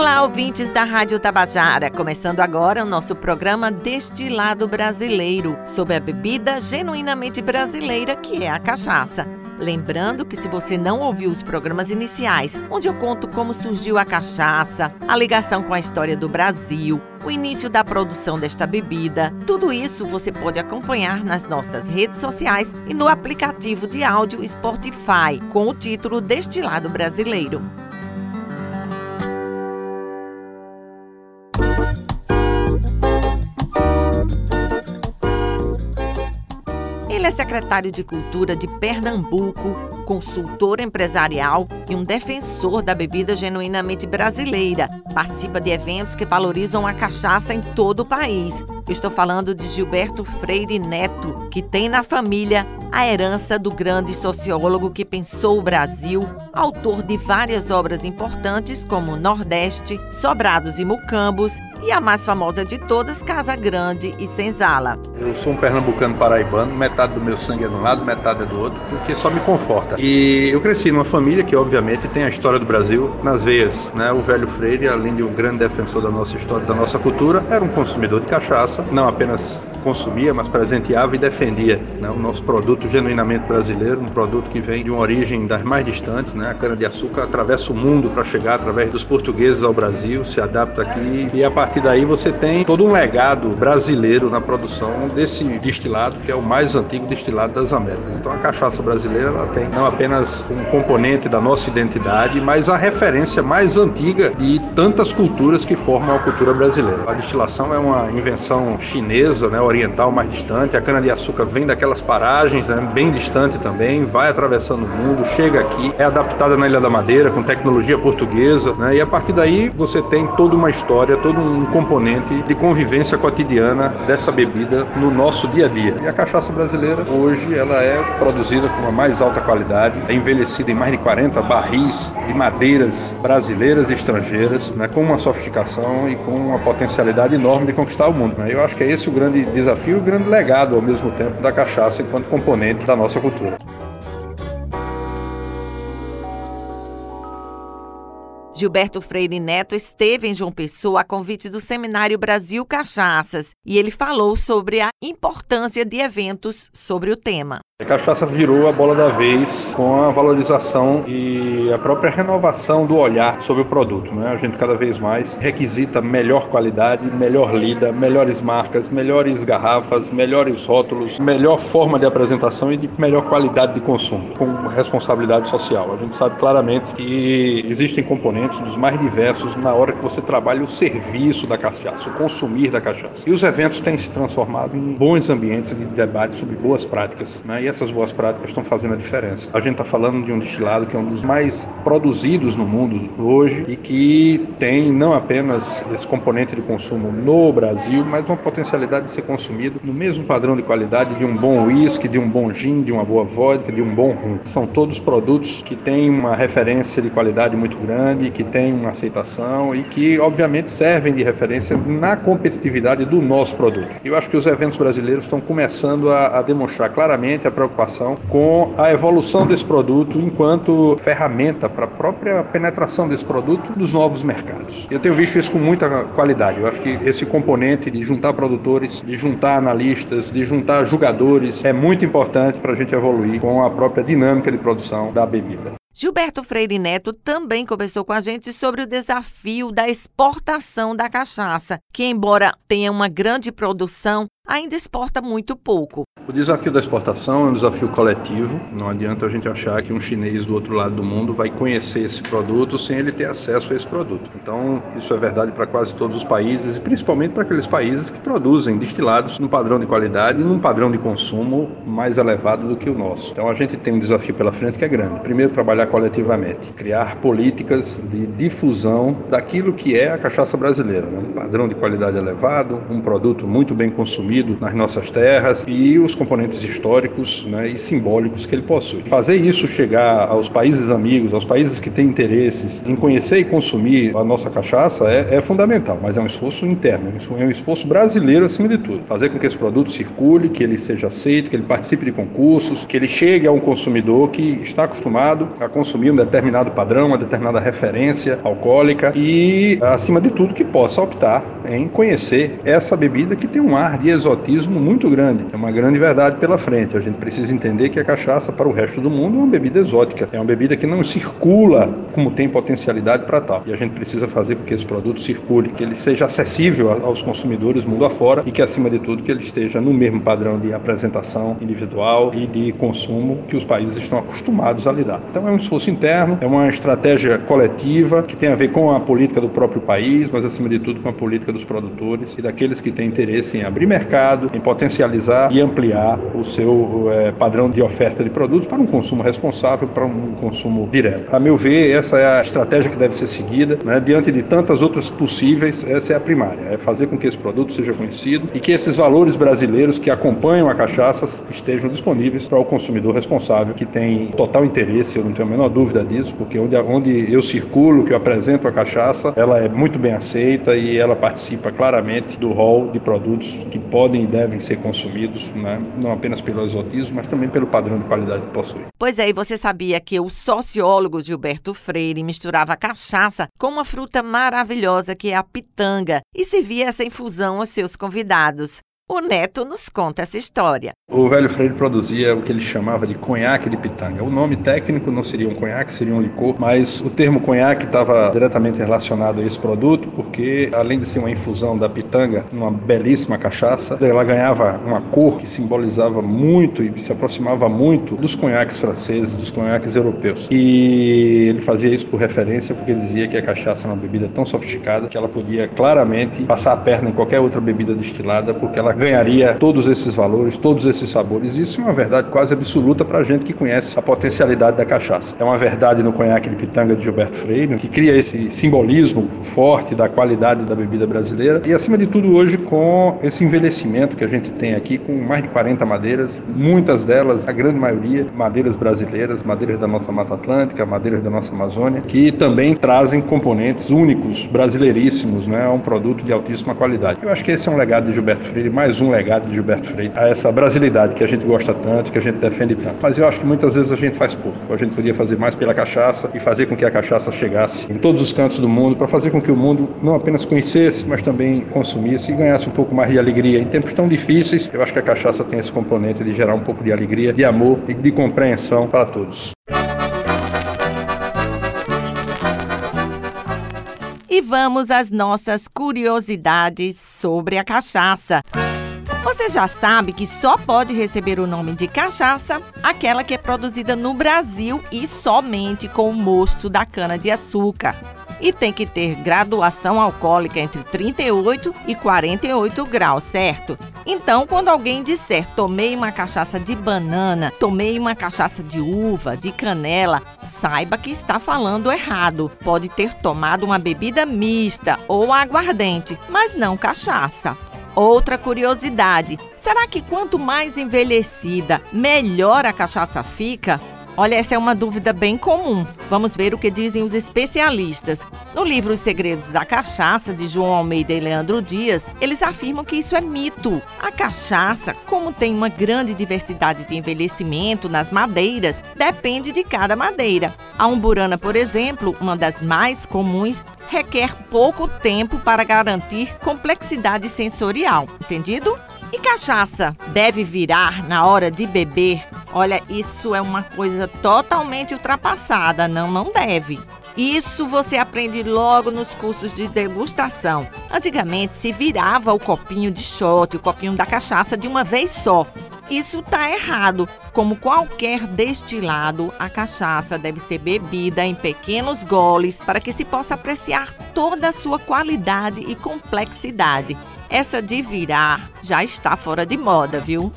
Olá, ouvintes da Rádio Tabajara. Começando agora o nosso programa Destilado Brasileiro, sobre a bebida genuinamente brasileira que é a cachaça. Lembrando que se você não ouviu os programas iniciais, onde eu conto como surgiu a cachaça, a ligação com a história do Brasil, o início da produção desta bebida, tudo isso você pode acompanhar nas nossas redes sociais e no aplicativo de áudio Spotify, com o título Destilado Brasileiro. Ele é secretário de Cultura de Pernambuco, consultor empresarial e um defensor da bebida genuinamente brasileira. Participa de eventos que valorizam a cachaça em todo o país. Estou falando de Gilberto Freire Neto, que tem na família a herança do grande sociólogo que pensou o Brasil, autor de várias obras importantes como Nordeste, Sobrados e Mucambos e a mais famosa de todas, Casa Grande e Senzala. Eu sou um pernambucano paraibano, metade do meu sangue é de um lado, metade é do outro, porque só me conforta. E eu cresci numa família que, obviamente, tem a história do Brasil nas veias. Né? O velho Freire, além de um grande defensor da nossa história, da nossa cultura, era um consumidor de cachaça, não apenas consumia, mas presenteava e defendia né? o nosso produto genuinamente brasileiro, um produto que vem de uma origem das mais distantes, né? a cana-de-açúcar atravessa o mundo para chegar através dos portugueses ao Brasil, se adapta aqui e a partir daí você tem todo um legado brasileiro na produção desse destilado, que é o mais antigo destilado das Américas. Então a cachaça brasileira ela tem não apenas um componente da nossa identidade, mas a referência mais antiga de tantas culturas que formam a cultura brasileira. A destilação é uma invenção chinesa, né, oriental mais distante. A cana-de-açúcar vem daquelas paragens, né, bem distante também, vai atravessando o mundo, chega aqui, é adaptada na Ilha da Madeira com tecnologia portuguesa, né, e a partir daí você tem toda uma história, todo um componente de convivência cotidiana dessa bebida no nosso dia a dia. E a cachaça brasileira hoje ela é produzida com a mais alta qualidade, é envelhecida em mais de 40 barris de madeiras brasileiras e estrangeiras, né, com uma sofisticação e com uma potencialidade enorme de conquistar o mundo. Né? Eu acho que é esse o grande desafio e o grande legado ao mesmo tempo da cachaça enquanto componente da nossa cultura. Gilberto Freire Neto esteve em João Pessoa a convite do Seminário Brasil Cachaças e ele falou sobre a importância de eventos sobre o tema. A cachaça virou a bola da vez com a valorização e a própria renovação do olhar sobre o produto. Né? A gente cada vez mais requisita melhor qualidade, melhor lida, melhores marcas, melhores garrafas, melhores rótulos, melhor forma de apresentação e de melhor qualidade de consumo, com responsabilidade social. A gente sabe claramente que existem componentes dos mais diversos na hora que você trabalha o serviço da cachaça, o consumir da cachaça. E os eventos têm se transformado em bons ambientes de debate sobre boas práticas. Né? E essas boas práticas estão fazendo a diferença. A gente está falando de um destilado que é um dos mais produzidos no mundo hoje e que tem não apenas esse componente de consumo no Brasil, mas uma potencialidade de ser consumido no mesmo padrão de qualidade de um bom whisky, de um bom gin, de uma boa vodka, de um bom rum. São todos produtos que têm uma referência de qualidade muito grande, que têm uma aceitação e que, obviamente, servem de referência na competitividade do nosso produto. Eu acho que os eventos brasileiros estão começando a, a demonstrar claramente a preocupação com a evolução desse produto enquanto ferramenta para a própria penetração desse produto nos novos mercados. Eu tenho visto isso com muita qualidade. Eu acho que esse componente de juntar produtores, de juntar analistas, de juntar jogadores é muito importante para a gente evoluir com a própria dinâmica de produção da bebida. Gilberto Freire Neto também conversou com a gente sobre o desafio da exportação da cachaça, que, embora tenha uma grande produção, ainda exporta muito pouco. O desafio da exportação é um desafio coletivo. Não adianta a gente achar que um chinês do outro lado do mundo vai conhecer esse produto sem ele ter acesso a esse produto. Então, isso é verdade para quase todos os países e principalmente para aqueles países que produzem destilados num padrão de qualidade e num padrão de consumo mais elevado do que o nosso. Então, a gente tem um desafio pela frente que é grande. Primeiro, trabalhar coletivamente, criar políticas de difusão daquilo que é a cachaça brasileira, né? um padrão de qualidade elevado, um produto muito bem consumido colhido nas nossas terras e os componentes históricos né, e simbólicos que ele possui. Fazer isso chegar aos países amigos, aos países que têm interesses em conhecer e consumir a nossa cachaça é, é fundamental, mas é um esforço interno, é um esforço brasileiro acima de tudo. Fazer com que esse produto circule, que ele seja aceito, que ele participe de concursos, que ele chegue a um consumidor que está acostumado a consumir um determinado padrão, uma determinada referência alcoólica e, acima de tudo, que possa optar em conhecer essa bebida que tem um ar de exotismo muito grande. É uma grande verdade pela frente. A gente precisa entender que a cachaça para o resto do mundo é uma bebida exótica, é uma bebida que não circula como tem potencialidade para tal. E a gente precisa fazer com que esse produto circule, que ele seja acessível aos consumidores mundo afora e que, acima de tudo, que ele esteja no mesmo padrão de apresentação individual e de consumo que os países estão acostumados a lidar. Então é um esforço interno, é uma estratégia coletiva que tem a ver com a política do próprio país, mas acima de tudo com a política dos produtores e daqueles que têm interesse em abrir mercado, em potencializar e ampliar o seu é, padrão de oferta de produtos para um consumo responsável, para um consumo direto. A meu ver, essa é a estratégia que deve ser seguida, né? diante de tantas outras possíveis, essa é a primária, é fazer com que esse produto seja conhecido e que esses valores brasileiros que acompanham a cachaça estejam disponíveis para o consumidor responsável que tem total interesse, eu não tenho a menor dúvida disso, porque onde, onde eu circulo, que eu apresento a cachaça, ela é muito bem aceita e ela participa claramente do rol de produtos que podem e devem ser consumidos, né? não apenas pelo exotismo, mas também pelo padrão de qualidade que possui. Pois é, e você sabia que o sociólogo Gilberto Freire misturava cachaça com uma fruta maravilhosa que é a pitanga e servia essa infusão aos seus convidados. O Neto nos conta essa história. O velho Freire produzia o que ele chamava de conhaque de pitanga. O nome técnico não seria um conhaque, seria um licor, mas o termo conhaque estava diretamente relacionado a esse produto, porque além de ser uma infusão da pitanga, uma belíssima cachaça, ela ganhava uma cor que simbolizava muito e se aproximava muito dos conhaques franceses, dos conhaques europeus. E ele fazia isso por referência, porque dizia que a cachaça é uma bebida tão sofisticada que ela podia claramente passar a perna em qualquer outra bebida destilada, porque ela ganharia todos esses valores, todos esses sabores. Isso é uma verdade quase absoluta para a gente que conhece a potencialidade da cachaça. É uma verdade no conhaque de pitanga de Gilberto Freire, que cria esse simbolismo forte da qualidade da bebida brasileira e, acima de tudo, hoje com esse envelhecimento que a gente tem aqui, com mais de 40 madeiras, muitas delas, a grande maioria, madeiras brasileiras, madeiras da nossa Mata Atlântica, madeiras da nossa Amazônia, que também trazem componentes únicos, brasileiríssimos, né, a um produto de altíssima qualidade. Eu acho que esse é um legado de Gilberto Freire mais mais um legado de Gilberto Freire a essa brasilidade que a gente gosta tanto, que a gente defende tanto. Mas eu acho que muitas vezes a gente faz pouco. A gente podia fazer mais pela cachaça e fazer com que a cachaça chegasse em todos os cantos do mundo, para fazer com que o mundo não apenas conhecesse, mas também consumisse e ganhasse um pouco mais de alegria. Em tempos tão difíceis, eu acho que a cachaça tem esse componente de gerar um pouco de alegria, de amor e de compreensão para todos. E vamos às nossas curiosidades sobre a cachaça. Você já sabe que só pode receber o nome de cachaça aquela que é produzida no Brasil e somente com o mosto da cana-de-açúcar e tem que ter graduação alcoólica entre 38 e 48 graus, certo? Então, quando alguém disser tomei uma cachaça de banana, tomei uma cachaça de uva, de canela, saiba que está falando errado. Pode ter tomado uma bebida mista ou aguardente, mas não cachaça. Outra curiosidade: será que quanto mais envelhecida, melhor a cachaça fica? Olha, essa é uma dúvida bem comum. Vamos ver o que dizem os especialistas. No livro Os Segredos da Cachaça, de João Almeida e Leandro Dias, eles afirmam que isso é mito. A cachaça, como tem uma grande diversidade de envelhecimento nas madeiras, depende de cada madeira. A umburana, por exemplo, uma das mais comuns, requer pouco tempo para garantir complexidade sensorial. Entendido? E cachaça deve virar na hora de beber? Olha, isso é uma coisa totalmente ultrapassada, não, não deve. Isso você aprende logo nos cursos de degustação. Antigamente se virava o copinho de shot, o copinho da cachaça de uma vez só. Isso está errado. Como qualquer destilado, a cachaça deve ser bebida em pequenos goles para que se possa apreciar toda a sua qualidade e complexidade. Essa de virar já está fora de moda, viu?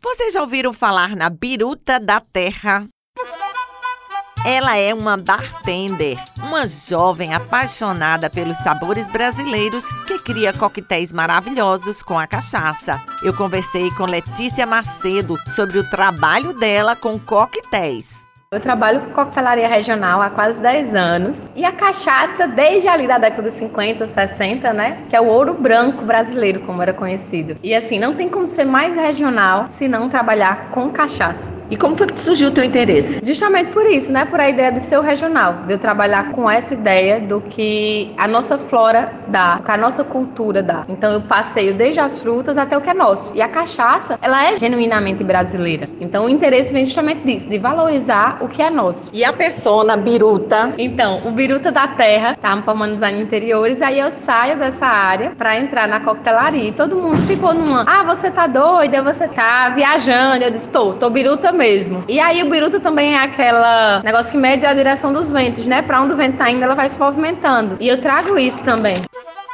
Vocês já ouviram falar na biruta da terra? Ela é uma bartender, uma jovem apaixonada pelos sabores brasileiros que cria coquetéis maravilhosos com a cachaça. Eu conversei com Letícia Macedo sobre o trabalho dela com coquetéis. Eu trabalho com coquetelaria regional há quase 10 anos. E a cachaça, desde ali da década de 50, 60, né? Que é o ouro branco brasileiro, como era conhecido. E assim, não tem como ser mais regional se não trabalhar com cachaça. E como foi que surgiu o teu interesse? Justamente por isso, né? Por a ideia de ser o regional. De eu trabalhar com essa ideia do que a nossa flora dá, o que a nossa cultura dá. Então eu passeio desde as frutas até o que é nosso. E a cachaça, ela é genuinamente brasileira. Então o interesse vem justamente disso, de valorizar o que é nosso. E a persona biruta? Então, o biruta da terra, tá formando design interiores, aí eu saio dessa área para entrar na coquetelaria. E todo mundo ficou numa, ah, você tá doida, você tá viajando. Eu disse, tô, tô biruta mesmo. E aí o biruta também é aquela negócio que mede a direção dos ventos, né? Para onde o vento tá indo, ela vai se movimentando. E eu trago isso também.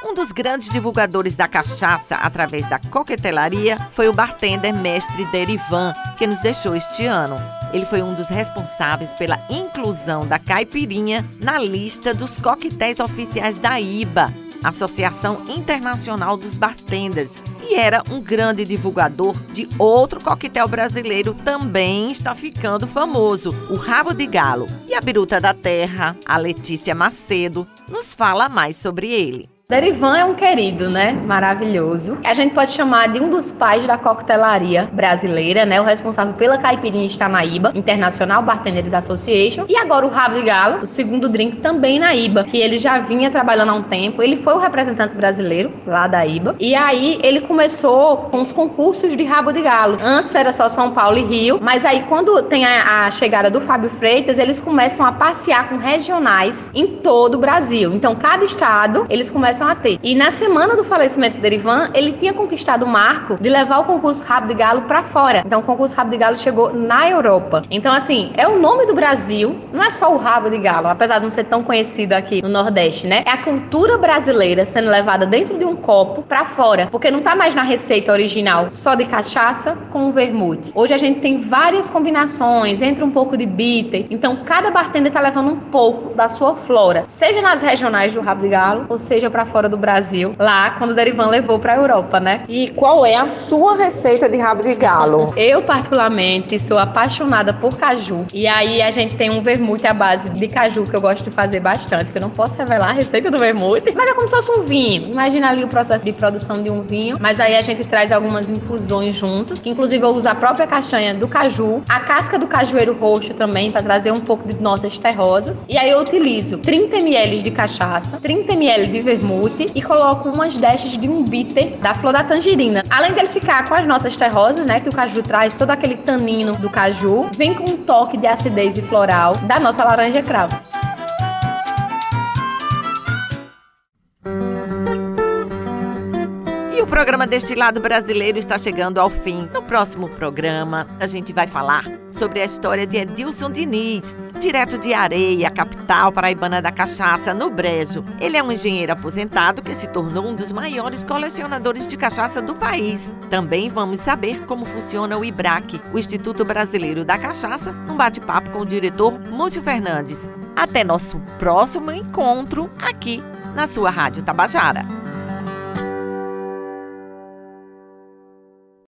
Um dos grandes divulgadores da cachaça através da coquetelaria foi o bartender mestre Derivan, que nos deixou este ano. Ele foi um dos responsáveis pela inclusão da caipirinha na lista dos coquetéis oficiais da IBA, Associação Internacional dos Bartenders, e era um grande divulgador de outro coquetel brasileiro também está ficando famoso, o Rabo de Galo. E a biruta da terra, a Letícia Macedo, nos fala mais sobre ele. Derivan é um querido, né? Maravilhoso. A gente pode chamar de um dos pais da coquetelaria brasileira, né? O responsável pela caipirinha está na IBA, International Bartenders Association. E agora o Rabo de Galo, o segundo drink também na IBA, que ele já vinha trabalhando há um tempo. Ele foi o representante brasileiro lá da IBA. E aí ele começou com os concursos de Rabo de Galo. Antes era só São Paulo e Rio, mas aí quando tem a, a chegada do Fábio Freitas, eles começam a passear com regionais em todo o Brasil. Então cada estado, eles começam começam a ter. E na semana do falecimento de Ivan, ele tinha conquistado o marco de levar o concurso Rabo de Galo para fora. Então o concurso Rabo de Galo chegou na Europa. Então assim, é o nome do Brasil, não é só o Rabo de Galo, apesar de não ser tão conhecido aqui no Nordeste, né? É a cultura brasileira sendo levada dentro de um copo para fora, porque não tá mais na receita original só de cachaça com vermute. Hoje a gente tem várias combinações, entra um pouco de bitter. Então cada bartender tá levando um pouco da sua flora, seja nas regionais do Rabo de Galo, ou seja para fora do Brasil, lá quando o Derivan levou para a Europa, né? E qual é a sua receita de rabo de galo? Eu, particularmente, sou apaixonada por caju. E aí a gente tem um vermute à base de caju que eu gosto de fazer bastante, que eu não posso revelar a receita do vermute, mas é como se fosse um vinho. Imagina ali o processo de produção de um vinho, mas aí a gente traz algumas infusões juntos, inclusive eu uso a própria castanha do caju, a casca do cajueiro roxo também para trazer um pouco de notas terrosas. E aí eu utilizo 30 ml de cachaça, 30 ml de vermute vermute e coloco umas dashes de um bitter da flor da tangerina. Além dele ficar com as notas terrosas, né, que o caju traz, todo aquele tanino do caju, vem com um toque de acidez e floral da nossa laranja cravo. Programa Destilado Brasileiro está chegando ao fim. No próximo programa, a gente vai falar sobre a história de Edilson Diniz, direto de Areia, capital paraibana da cachaça, no Brejo. Ele é um engenheiro aposentado que se tornou um dos maiores colecionadores de cachaça do país. Também vamos saber como funciona o IBRAC, o Instituto Brasileiro da Cachaça, num bate-papo com o diretor Múcio Fernandes. Até nosso próximo encontro aqui na sua Rádio Tabajara.